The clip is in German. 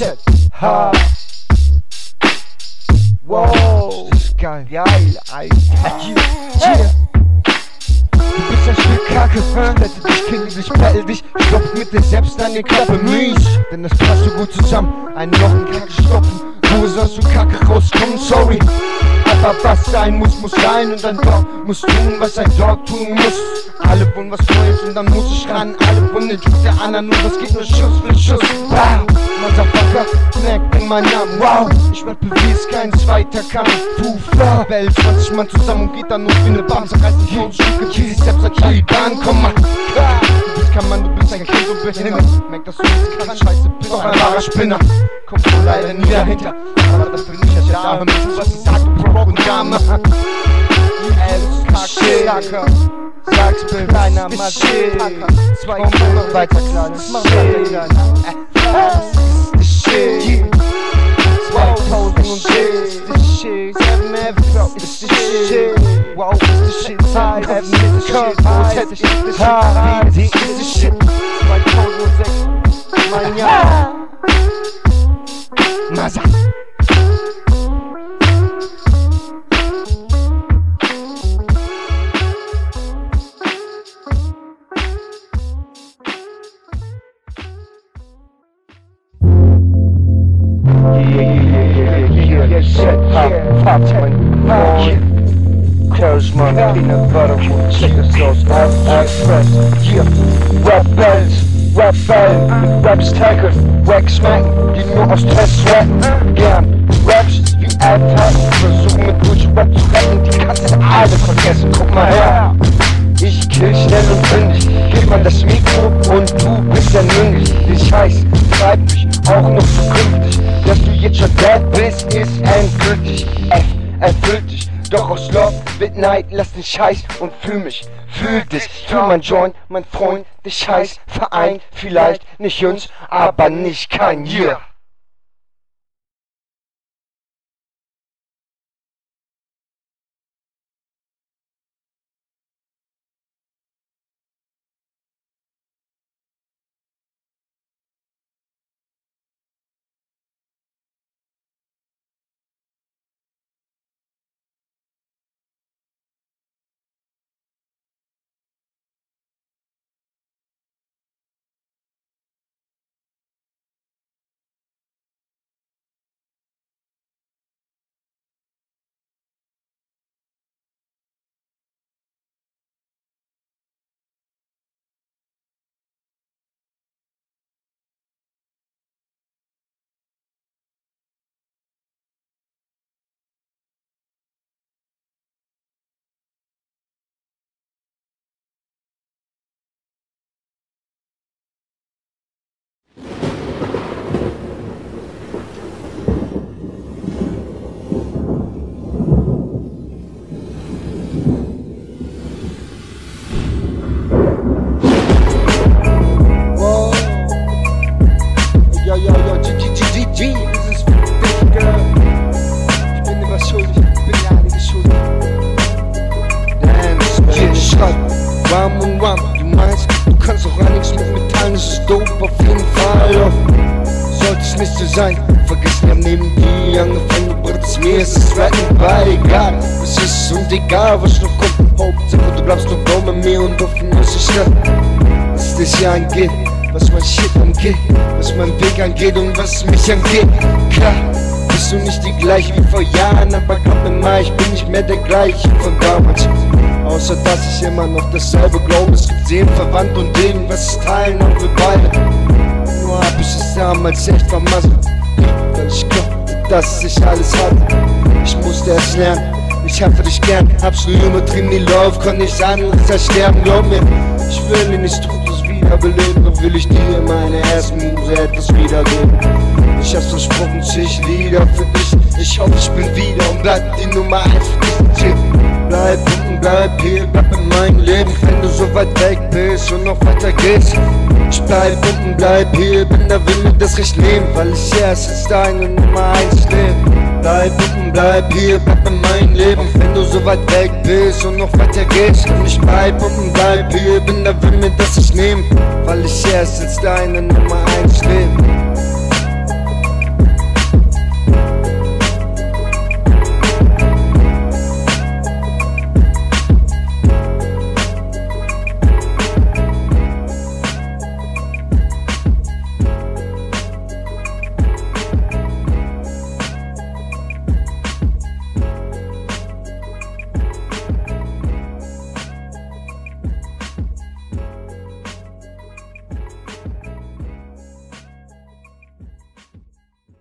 Z, H. Wow, das ist geil, geil, Alter. Yeah, yeah. Du bist ein Stück Kacke, splitte dich, kill dich, battle dich, stopf mit dir selbst die Klappe, mies. Denn das passt so gut zusammen, einen noch einen Kacke stopfen, wo sollst du Kacke rauskommen, sorry. Aber was sein muss, muss sein und ein Dog muss tun, was ein Dog tun muss. Alle wollen was Neues und dann muss ich ran, alle wollen den Druck der anderen und das geht nur Schuss für Schuss. Wow, Motherfucker, merkt in meinen Namen, wow. Ich werd bewies, kein zweiter kann. Fufa, Bell, 20 Mann zusammen und geht dann nur wie ne Bamse, reißt die wie sich selbst ein Taliban, komm mal. Du bist kein Mann, du bist ein Kind und behindert. Merk, dass du nichts kannst, scheiße, bist doch ein wahrer Spinner. Kommst du leider nie dahinter, aber das bin ich, ja da, hör mir zu, was ich sag, du Brock und Dame. Kacke. Sag's mir, kleiner Maschine. Zwei Monate weiter, kleines Mach weiter, kleiner. Whoa, it's the shit tied at me. Shit tied. Shit tied. Shit. My Maza. yeah, yeah, yeah, yeah, yeah, yeah, yeah, yeah, yeah, yeah, yeah, yeah, yeah, yeah, yeah, yeah, yeah, yeah, yeah, Masa. Charisma, peanut butter, chicken sauce, express, yeah. Rebels, Rebell, Raps Tiger, Wax smacken, die nur aus Test sweaten. Gern Raps wie Alltag, versuchen mit durch Rap zu retten, die Katze alle vergessen, guck mal her. Ich kill schnell und fündig, gib mal das Mikro und du bist ja mündig. Ich heiß, treib mich auch noch zukünftig, dass du jetzt schon dead bist, ist endgültig. F erfüllt dich, doch aus Love, Midnight, lass den Scheiß und fühl mich, fühl dich, fühl mein Joint, mein Freund, der Scheiß vereint, vielleicht nicht uns, aber nicht kein Yeah. Und Ram, du meinst, du kannst auch einiges mit mir teilen, das ist dope auf jeden Fall. Yo. Sollte es nicht so sein, vergiss mir am Neben die angefangen, du brichst mir, ist es right bei egal. Es ist und egal, was noch kommt. Hauptsache, du bleibst nur Bro mit mir und offen muss ich nicht was dich hier angeht, was mein Shit angeht, was mein Weg angeht und was mich angeht. Klar, bist du nicht die gleiche wie vor Jahren, aber glaub mir mal, ich bin nicht mehr der gleiche von damals. Außer dass ich immer noch dasselbe glaube, es gibt Seelenverwandt und irgendwas teilen und wir beide. Nur hab ich es damals echt vermasselt, weil ich glaubte, dass ich alles hatte. Ich musste es lernen, ich hab für dich gern, hab's nur übertrieben, die Love kann nichts anderes als sterben, glaub mir. Ich will nicht Todes wiederbeleben, doch will ich dir meine ersten Muse etwas wiedergeben. Ich hab's versprochen, ich Lieder für dich. Ich hoffe, ich bin wieder und bleib die Nummer 1 für dich. Bleib unten, bleib hier, bleib in meinem Leben, wenn du so weit weg bist und noch weiter gehst. Ich bleib unten, bleib hier, bin der Wille, das recht leben, weil ich erst als deine Nummer 1 lebe. Bleib unten, bleib hier, bleib in meinem Leben, wenn du so weit weg bist und noch weiter gehst. Und ich bleib unten, bleib hier, bin der Wille, das ich nehm, weil ich erst als deine Nummer 1 lebe.